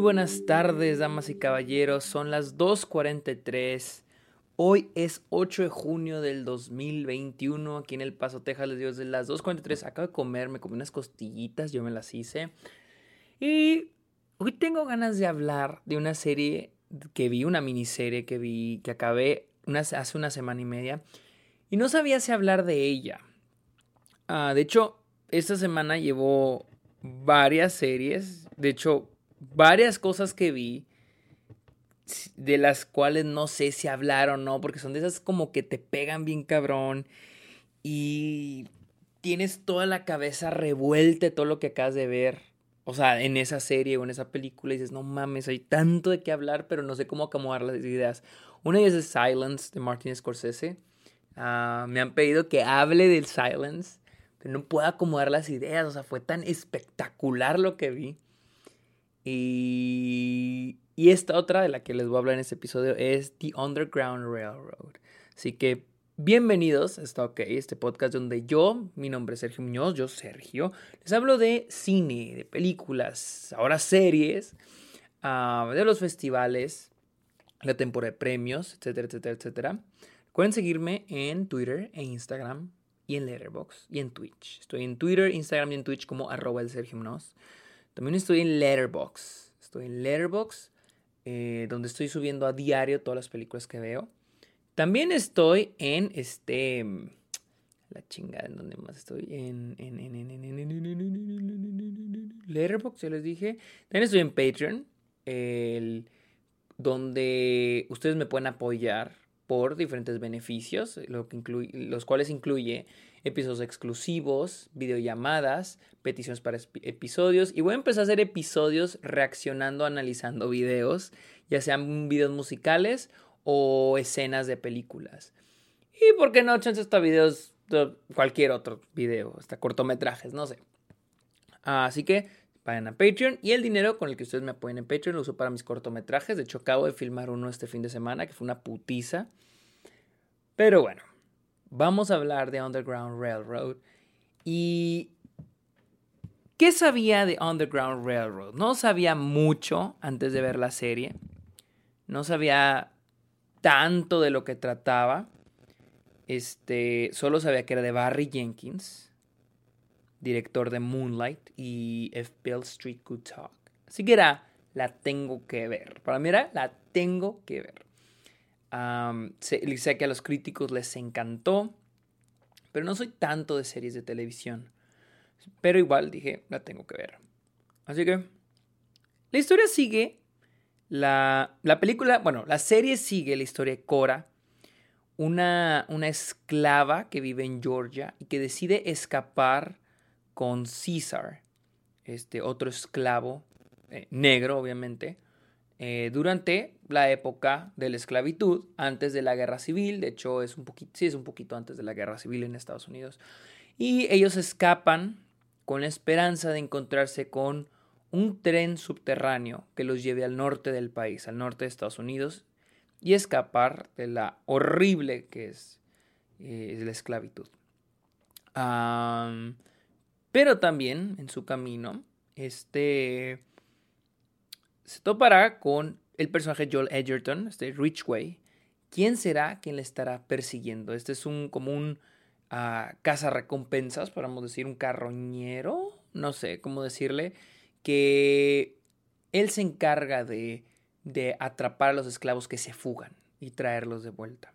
buenas tardes, damas y caballeros. Son las 2.43. Hoy es 8 de junio del 2021. Aquí en El Paso, Texas, les digo, desde las 2.43. Acabo de comer, me comí unas costillitas, yo me las hice. Y hoy tengo ganas de hablar de una serie que vi, una miniserie que vi, que acabé hace una semana y media. Y no sabía si hablar de ella. Ah, de hecho, esta semana llevo varias series. De hecho, varias cosas que vi de las cuales no sé si hablar o no, porque son de esas como que te pegan bien cabrón y tienes toda la cabeza revuelta de todo lo que acabas de ver. O sea, en esa serie o en esa película y dices, no mames, hay tanto de qué hablar, pero no sé cómo acomodar las ideas. Una de ellas es Silence de Martin Scorsese. Ah, me han pedido que hable del Silence, pero no puedo acomodar las ideas. O sea, fue tan espectacular lo que vi. Y, esta otra de la que les voy a hablar en este episodio es The Underground Railroad. Así que bienvenidos Está OK, este podcast donde yo, mi nombre es Sergio Muñoz, yo Sergio, les hablo de cine, de películas, ahora series, uh, de los festivales, la temporada de premios, etcétera, etcétera, etcétera. Pueden seguirme en Twitter e Instagram y en Letterboxd y en Twitch. Estoy en Twitter, Instagram y en Twitch como arroba el Sergio Muñoz. También estoy en Letterbox. Estoy en Letterbox, eh, donde estoy subiendo a diario todas las películas que veo. También estoy en este. La chingada, ¿en dónde más estoy? En, en, en, en, Letterboxd, ya les dije. También estoy en Patreon, donde ustedes me pueden apoyar por diferentes beneficios, lo que incluye, los cuales incluye episodios exclusivos, videollamadas, peticiones para episodios y voy a empezar a hacer episodios reaccionando, analizando videos, ya sean videos musicales o escenas de películas. Y por qué no, chance hasta videos, cualquier otro video, hasta cortometrajes, no sé. Así que vayan a Patreon y el dinero con el que ustedes me apoyen en Patreon lo uso para mis cortometrajes. De hecho, acabo de filmar uno este fin de semana que fue una putiza. Pero bueno, vamos a hablar de Underground Railroad. ¿Y qué sabía de Underground Railroad? No sabía mucho antes de ver la serie. No sabía tanto de lo que trataba. Este, solo sabía que era de Barry Jenkins, director de Moonlight y If Bill Street Could Talk. Así que era, la tengo que ver. Para mí era, la tengo que ver. Sé que a los críticos les encantó. Pero no soy tanto de series de televisión. Pero igual dije, la tengo que ver. Así que la historia sigue. La, la película, bueno, la serie sigue la historia de Cora, una, una esclava que vive en Georgia y que decide escapar con César, este otro esclavo eh, negro, obviamente, eh, durante la época de la esclavitud, antes de la guerra civil, de hecho es un poquito, sí es un poquito antes de la guerra civil en Estados Unidos, y ellos escapan con la esperanza de encontrarse con un tren subterráneo que los lleve al norte del país, al norte de Estados Unidos, y escapar de la horrible que es, eh, la esclavitud. pero también en su camino, este se topará con el personaje Joel Edgerton, este Richway. ¿Quién será quien le estará persiguiendo? Este es un como un uh, recompensas, podemos decir, un carroñero, no sé cómo decirle, que él se encarga de, de atrapar a los esclavos que se fugan y traerlos de vuelta.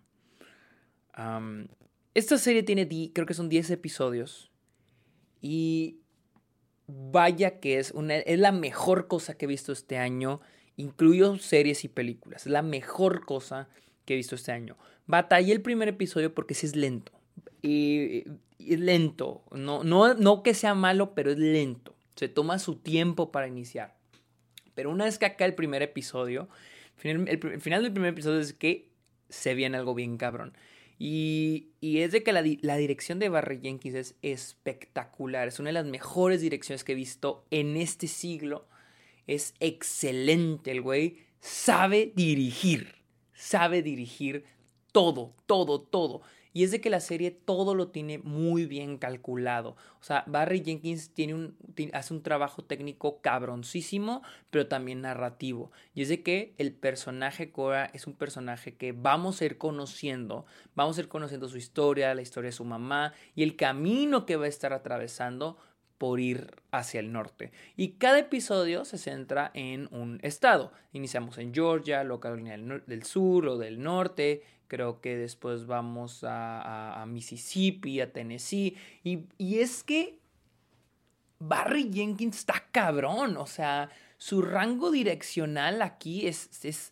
esta serie tiene, creo que son 10 episodios. Y vaya que es, una, es la mejor cosa que he visto este año. Incluyo series y películas. Es la mejor cosa que he visto este año. Batallé el primer episodio porque sí es lento. Y, es lento. No, no, no que sea malo, pero es lento. Se toma su tiempo para iniciar. Pero una vez que acá el primer episodio, el final del primer episodio es que se viene algo bien cabrón. Y, es de que la, dirección de Barry Jenkins es espectacular. Es una de las mejores direcciones que he visto en este siglo. Es excelente el güey. Sabe dirigir. Sabe dirigir todo, todo, todo. Y es de que la serie todo lo tiene muy bien calculado. O sea, Barry Jenkins tiene un, hace un trabajo técnico cabroncísimo, pero también narrativo. Y es de que el personaje Cora es un personaje que vamos a ir conociendo, vamos a ir conociendo su historia, la historia de su mamá y el camino que va a estar atravesando por ir hacia el norte. Y cada episodio se centra en un estado. Iniciamos en Georgia, luego Carolina del, Sur o del Norte. Creo que después vamos a, Mississippi, a Tennessee. Y, es que Barry Jenkins está cabrón. O sea, su rango direccional aquí es, es,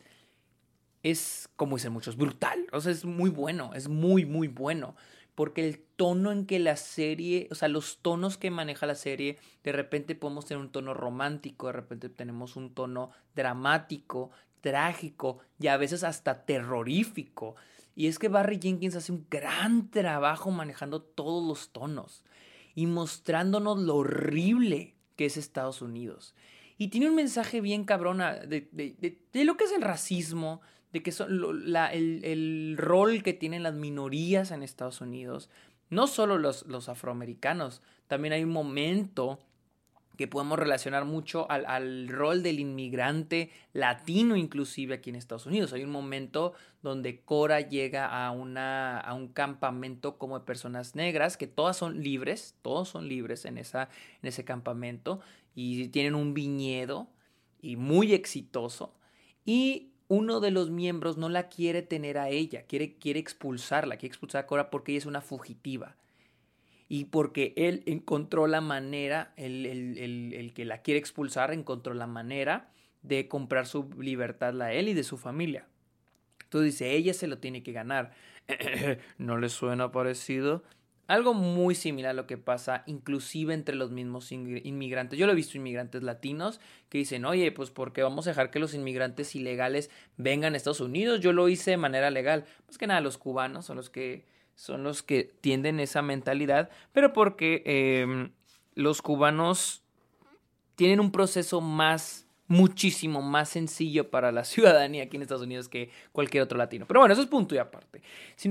es como dicen muchos, brutal. O sea, es muy bueno, es muy, muy bueno porque el tono en que la serie, o sea, los tonos que maneja la serie, de repente podemos tener un tono romántico, de repente tenemos un tono dramático, trágico y a veces hasta terrorífico. Y es que Barry Jenkins hace un gran trabajo manejando todos los tonos y mostrándonos lo horrible que es Estados Unidos. Y tiene un mensaje bien cabrona de, de lo que es el racismo, de que son la, el, rol que tienen las minorías en Estados Unidos, no solo los, los afroamericanos, también hay un momento que podemos relacionar mucho al, al, rol del inmigrante latino inclusive aquí en Estados Unidos. Hay un momento donde Cora llega a, una, a un campamento como de personas negras, que todas son libres, todos son libres en, esa, en ese campamento, y tienen un viñedo y muy exitoso. Y uno de los miembros no la quiere tener a ella, quiere, quiere expulsarla, quiere expulsar a Cora porque ella es una fugitiva. Y porque él encontró la manera, el, el, que la quiere expulsar, encontró la manera de comprar su libertad a él y de su familia. Entonces dice, ella se lo tiene que ganar. ¿No le suena parecido? Algo muy similar a lo que pasa inclusive entre los mismos inmigrantes. Yo lo he visto inmigrantes latinos que dicen, oye, pues porque vamos a dejar que los inmigrantes ilegales vengan a Estados Unidos. Yo lo hice de manera legal. Más que nada los cubanos son los que son los que tienden esa mentalidad, pero porque em, los cubanos tienen un proceso más muchísimo más sencillo para la ciudadanía aquí en Estados Unidos que cualquier otro latino. Pero bueno, eso es punto y aparte.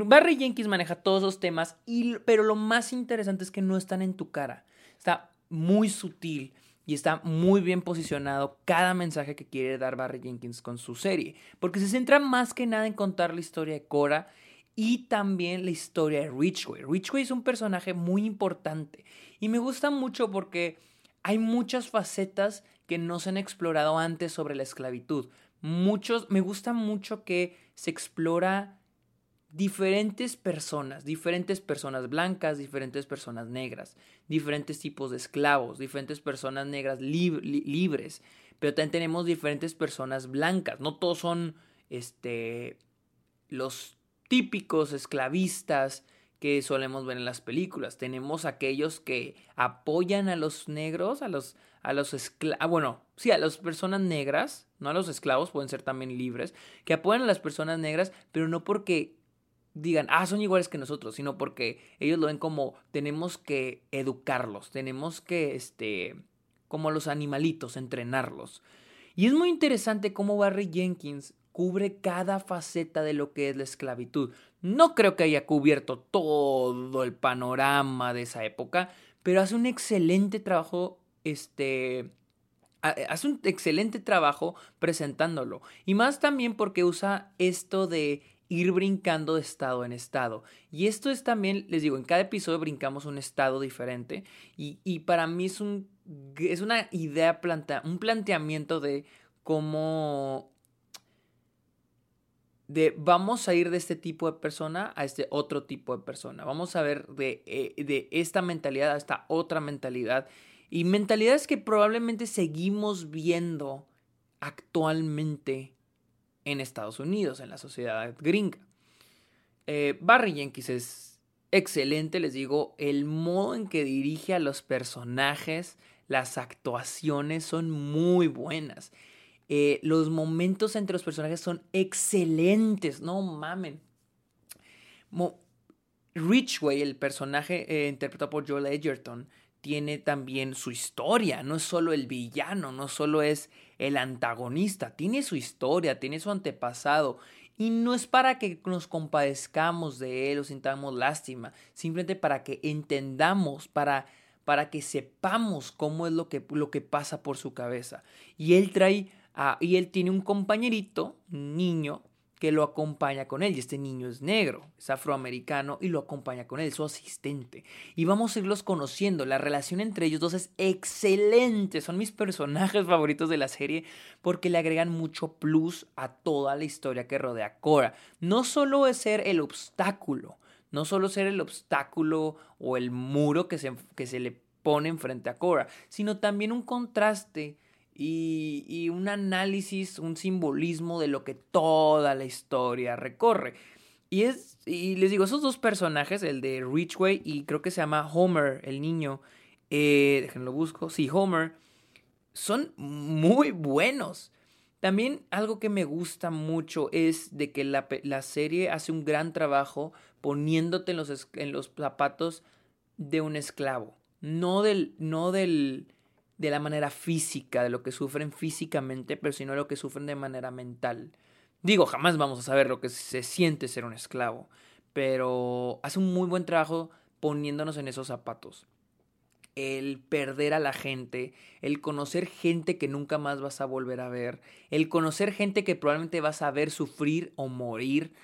Barry Jenkins maneja todos los temas, y, pero lo más interesante es que no están en tu cara. Está muy sutil y está muy bien posicionado cada mensaje que quiere dar Barry Jenkins con su serie, porque se centra más que nada en contar la historia de Cora y también la historia de Richway. Richway es un personaje muy importante y me gusta mucho porque hay muchas facetas que no se han explorado antes sobre la esclavitud. Muchos, me gusta mucho que se explora diferentes personas, diferentes personas blancas, diferentes personas negras, diferentes tipos de esclavos, diferentes personas negras libres, pero también tenemos diferentes personas blancas. No todos son este, los típicos esclavistas que solemos ver en las películas. Tenemos aquellos que apoyan a los negros, a los, a los esclavos, ah, bueno, sí, a las personas negras, no a los esclavos, pueden ser también libres, que apoyan a las personas negras, pero no porque digan, ah, son iguales que nosotros, sino porque ellos lo ven como tenemos que educarlos, tenemos que, este, como los animalitos, entrenarlos. Y es muy interesante cómo Barry Jenkins cubre cada faceta de lo que es la esclavitud. No creo que haya cubierto todo el panorama de esa época, pero hace un excelente trabajo, este, hace un excelente trabajo presentándolo. Y más también porque usa esto de ir brincando de estado en estado. Y esto es también, les digo, en cada episodio brincamos un estado diferente. Y, y para mí es, un, es una idea, planta, un planteamiento de cómo de vamos a ir de este tipo de persona a este otro tipo de persona. Vamos a ver de, eh, de esta mentalidad a esta otra mentalidad. Y mentalidades que probablemente seguimos viendo actualmente en Estados Unidos, en la sociedad gringa. Eh, Barry Jenkins es excelente, les digo, el modo en que dirige a los personajes, las actuaciones son muy buenas. Eh, los momentos entre los personajes son excelentes, no mamen. Richway, el personaje eh, interpretado por Joel Edgerton, tiene también su historia, no es solo el villano, no solo es el antagonista, tiene su historia, tiene su antepasado. Y no es para que nos compadezcamos de él o sintamos lástima, simplemente para que entendamos, para, para que sepamos cómo es lo que, lo que pasa por su cabeza. Y él trae, y él tiene un compañerito, niño, que lo acompaña con él. Y este niño es negro, es afroamericano y lo acompaña con él, su asistente. Y vamos a irlos conociendo. La relación entre ellos dos es excelente. Son mis personajes favoritos de la serie porque le agregan mucho plus a toda la historia que rodea a Cora. No solo es ser el obstáculo, no solo ser el obstáculo o el muro que se, que se le pone enfrente a Cora, sino también un contraste y, un análisis, un simbolismo de lo que toda la historia recorre. Y, es, y les digo, esos dos personajes, el de Richway y creo que se llama Homer, el niño, eh, déjenlo busco, sí, Homer, son muy buenos. También algo que me gusta mucho es de que la, la serie hace un gran trabajo poniéndote en los, en los zapatos de un esclavo. No del, no del, de la manera física, de lo que sufren físicamente, pero sino lo que sufren de manera mental. Digo, jamás vamos a saber lo que se siente ser un esclavo, pero hace un muy buen trabajo poniéndonos en esos zapatos. El perder a la gente, el conocer gente que nunca más vas a volver a ver, el conocer gente que probablemente vas a ver sufrir o morir.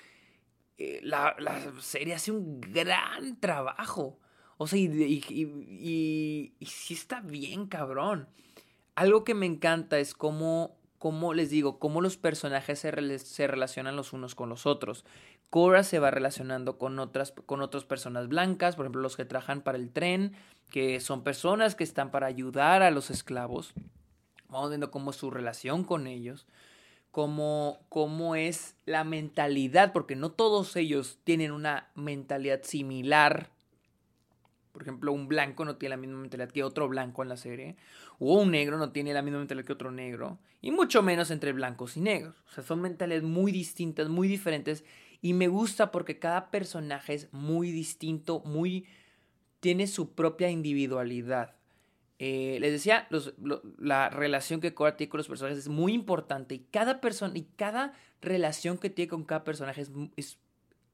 Eh, la, la serie hace un gran trabajo. O sea, y, y, y, sí está bien, cabrón. Algo que me encanta es cómo, cómo les digo, cómo los personajes se, se, relacionan los unos con los otros. Cora se va relacionando con otras, con otras personas blancas, por ejemplo, los que trabajan para el tren, que son personas que están para ayudar a los esclavos. Vamos viendo cómo es su relación con ellos, cómo, cómo es la mentalidad, porque no todos ellos tienen una mentalidad similar por ejemplo, un blanco no tiene la misma mentalidad que otro blanco en la serie. O un negro no tiene la misma mentalidad que otro negro. Y mucho menos entre blancos y negros. O sea, son mentalidades muy distintas, muy diferentes. Y me gusta porque cada personaje es muy distinto, muy... tiene su propia individualidad. Eh, les decía, la relación que Cora tiene con los personajes es muy importante. Y cada persona, y cada relación que tiene con cada personaje es, es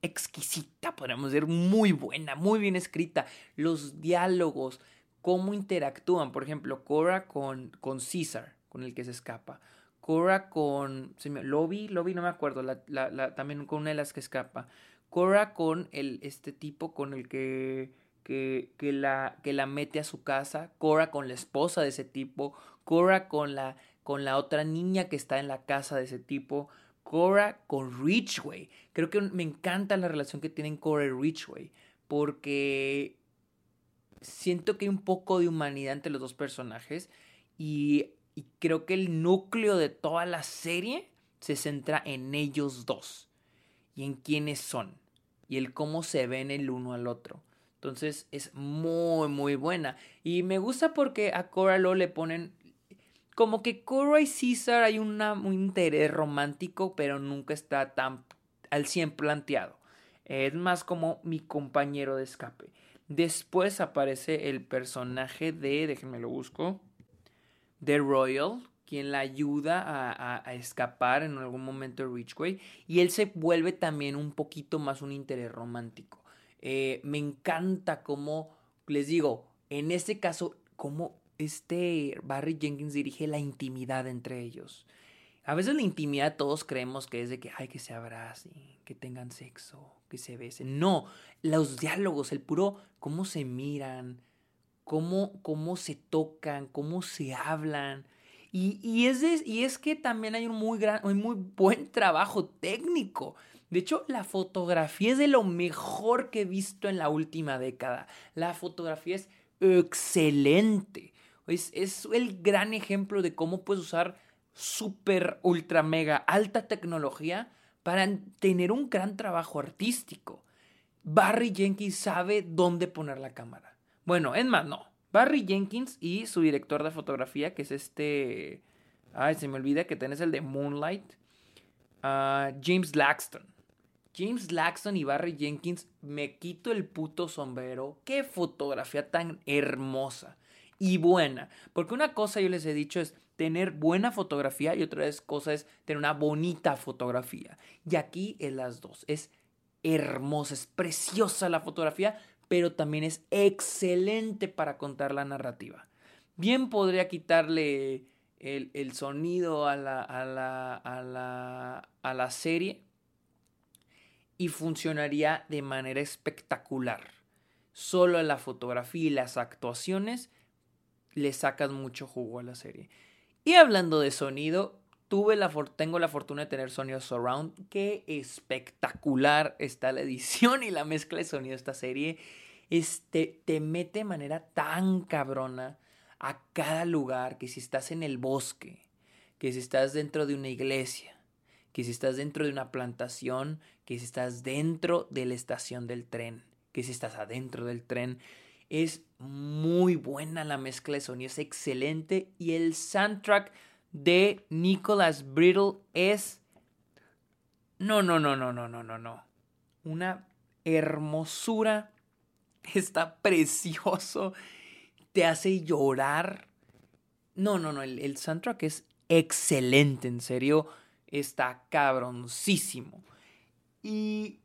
exquisita, podríamos decir, muy buena, muy bien escrita. Los diálogos, cómo interactúan, por ejemplo, Cora con, con César, con el que se escapa. Cora con Lobby, Lobby no me acuerdo, también con una de las que escapa. Cora con el, este tipo con el que, que, que, la, que la mete a su casa. Cora con la esposa de ese tipo. Cora con la, con la otra niña que está en la casa de ese tipo. Cora con Richway. Creo que me encanta la relación que tienen Cora y Richway. Porque siento que hay un poco de humanidad entre los dos personajes. Y, y creo que el núcleo de toda la serie se centra en ellos dos. Y en quiénes son. Y el cómo se ven el uno al otro. Entonces es muy, muy buena. Y me gusta porque a Cora lo le ponen como que Cora y César hay un interés romántico, pero nunca está tan al 100 planteado. Es más como mi compañero de escape. Después aparece el personaje de, déjenme lo busco, de Royal, quien la ayuda a, escapar en algún momento de Richway. Y él se vuelve también un poquito más un interés romántico. Eh, me encanta cómo, les digo, en este caso, cómo este Barry Jenkins dirige la intimidad entre ellos. A veces la intimidad todos creemos que es de que, hay que se abracen, que tengan sexo, que se besen. No, los diálogos, el puro cómo se miran, cómo, cómo se tocan, cómo se hablan. Y, y, es, y es que también hay un muy, gran, un muy buen trabajo técnico. De hecho, la fotografía es de lo mejor que he visto en la última década. La fotografía es excelente. Es, el gran ejemplo de cómo puedes usar super, ultra, mega, alta tecnología para tener un gran trabajo artístico. Barry Jenkins sabe dónde poner la cámara. Bueno, es más, no. Barry Jenkins y su director de fotografía, que es este... Ay, se me olvida que tenés el de Moonlight. Ah, James Laxton. James Laxton y Barry Jenkins, me quito el puto sombrero. Qué fotografía tan hermosa. Y buena. Porque una cosa yo les he dicho es tener buena fotografía y otra cosa es tener una bonita fotografía. Y aquí es las dos. Es hermosa, es preciosa la fotografía, pero también es excelente para contar la narrativa. Bien podría quitarle el, sonido a la, a, la, a, la, a la serie y funcionaría de manera espectacular. Solo la fotografía y las actuaciones le sacan mucho jugo a la serie. Y hablando de sonido, tuve la tengo la fortuna de tener sonido surround. Qué espectacular está la edición y la mezcla de sonido de esta serie. Este, te mete de manera tan cabrona a cada lugar que si estás en el bosque, que si estás dentro de una iglesia, que si estás dentro de una plantación, que si estás dentro de la estación del tren, que si estás adentro del tren. Es muy buena la mezcla de sonido, es excelente y el soundtrack de Nicholas Brittle es... No, no, no, no, no, no, no, no. Una hermosura. Está precioso. Te hace llorar. No, no, no. El, el soundtrack es excelente, en serio. Está cabroncísimo. Y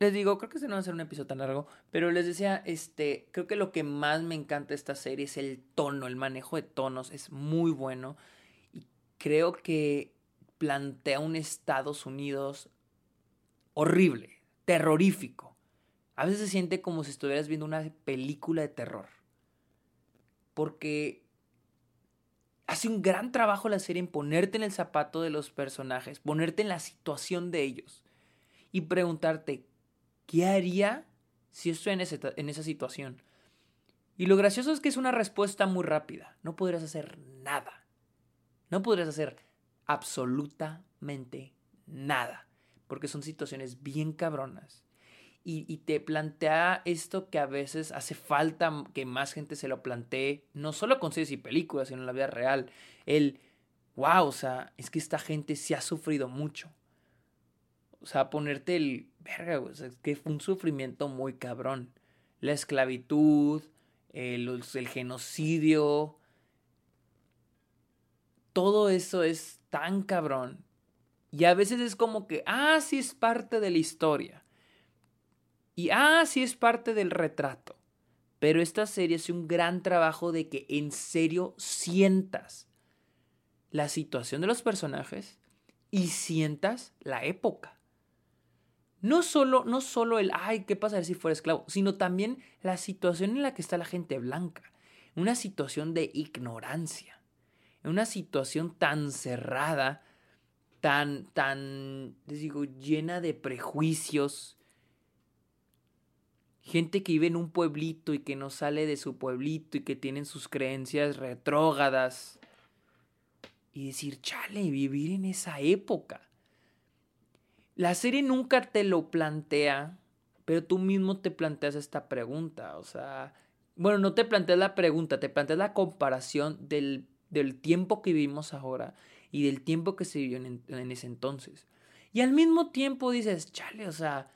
les digo, creo que este no va a ser un episodio tan largo, pero les decía, este, creo que lo que más me encanta de esta serie es el tono, el manejo de tonos, es muy bueno y creo que plantea un Estados Unidos horrible, terrorífico. A veces se siente como si estuvieras viendo una película de terror. Porque hace un gran trabajo la serie en ponerte en el zapato de los personajes, ponerte en la situación de ellos y preguntarte ¿qué haría si estoy en, esa situación? Y lo gracioso es que es una respuesta muy rápida. No podrías hacer nada. No podrías hacer absolutamente nada. Porque son situaciones bien cabronas. Y, y, te plantea esto que a veces hace falta que más gente se lo plantee, no solo con series y películas, sino en la vida real. El, wow, o sea, es que esta gente se ha sufrido mucho. O sea, ponerte el. Verga, que fue un sufrimiento muy cabrón. La esclavitud, el, el genocidio. Todo eso es tan cabrón. Y a veces es como que, ah, sí es parte de la historia. Y ah, sí es parte del retrato. Pero esta serie hace un gran trabajo de que en serio sientas la situación de los personajes y sientas la época. No solo, no solo el, ay, ¿qué pasaría si fuera esclavo? Sino también la situación en la que está la gente blanca. Una situación de ignorancia. Una situación tan cerrada, tan, tan, les digo, llena de prejuicios. Gente que vive en un pueblito y que no sale de su pueblito y que tienen sus creencias retrógadas. Y decir, chale, vivir en esa época la serie nunca te lo plantea, pero tú mismo te planteas esta pregunta. O sea, bueno, no te planteas la pregunta, te planteas la comparación del, tiempo que vivimos ahora y del tiempo que se vivió en, ese entonces. Y al mismo tiempo dices, chale, o sea,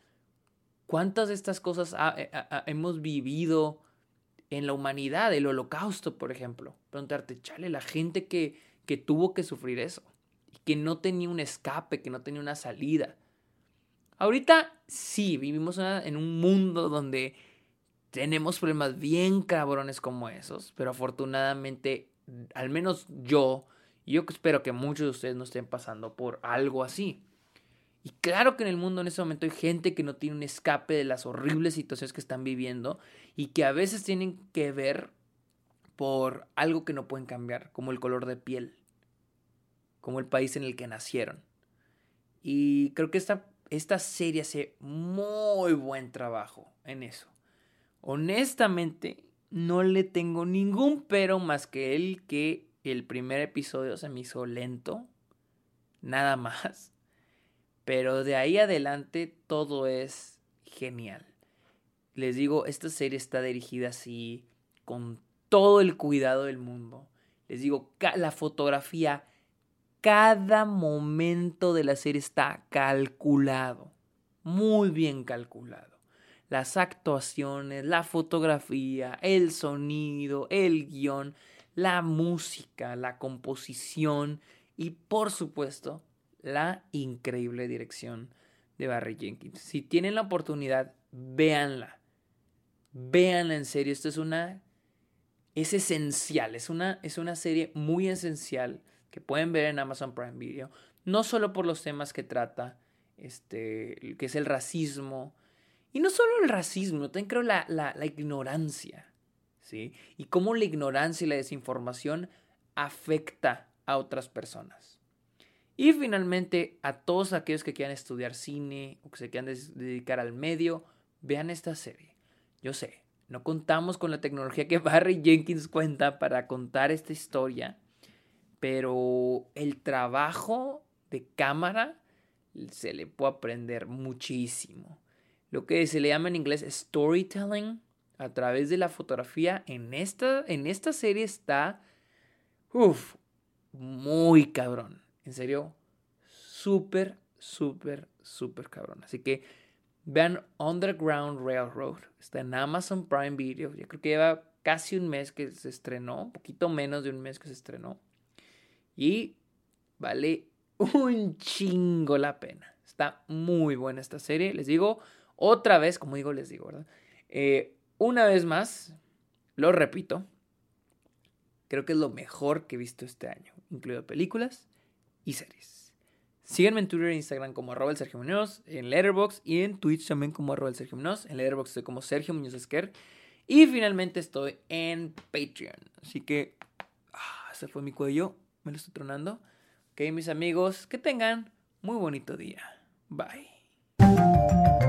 ¿cuántas de estas cosas eh, hemos vivido en la humanidad? El holocausto, por ejemplo. Preguntarte, chale, la gente que, que tuvo que sufrir eso, y que no tenía un escape, que no tenía una salida Ahorita sí, vivimos en un mundo donde tenemos problemas bien cabrones como esos, pero afortunadamente, al menos yo, yo espero que muchos de ustedes no estén pasando por algo así. Y claro que en el mundo en ese momento hay gente que no tiene un escape de las horribles situaciones que están viviendo y que a veces tienen que ver por algo que no pueden cambiar, como el color de piel, como el país en el que nacieron. Y creo que esta esta serie hace muy buen trabajo en eso. Honestamente, no le tengo ningún pero más que el que el primer episodio se me hizo lento. Nada más. Pero de ahí adelante todo es genial. Les digo, esta serie está dirigida así, con todo el cuidado del mundo. Les digo, la fotografía cada momento de la serie está calculado, muy bien calculado. las actuaciones, la fotografía, el sonido, el guion, la música, la composición y por supuesto la increíble dirección de Barry Jenkins. Si tienen la oportunidad, véanla. Véanla en serio. Esto es una. Es esencial. Es una, es una serie muy esencial que pueden ver en Amazon Prime Video. No solo por los temas que trata, este, que es el racismo. Y no solo el racismo, también creo la, la, la ignorancia. ¿sí? Y cómo la ignorancia y la desinformación afecta a otras personas. Y finalmente, a todos aquellos que quieran estudiar cine o que se quieran dedicar al medio, vean esta serie. Yo sé, no contamos con la tecnología que Barry Jenkins cuenta para contar esta historia, pero el trabajo de cámara se le puede aprender muchísimo. Lo que se le llama en inglés storytelling a través de la fotografía en esta, en esta serie está, uff, muy cabrón. En serio, súper, súper, súper cabrón. Así que vean Underground Railroad. Está en Amazon Prime Video. Yo creo que lleva casi un mes que se estrenó. Un poquito menos de un mes que se estrenó. Y vale un chingo la pena. Está muy buena esta serie. Les digo otra vez, como digo, les digo, ¿verdad? Eh, una vez más, lo repito. Creo que es lo mejor que he visto este año, incluido películas y series. Síganme en Twitter e Instagram como arroba el Sergio Muñoz, en Letterboxd y en Twitch también como arroba el Sergio Muñoz. En Letterboxd estoy como Sergio Muñoz Esquer. Y finalmente estoy en Patreon. Así que, ah, ese fue mi cuello. Me lo estoy tronando. Ok, mis amigos, que tengan muy bonito día. Bye.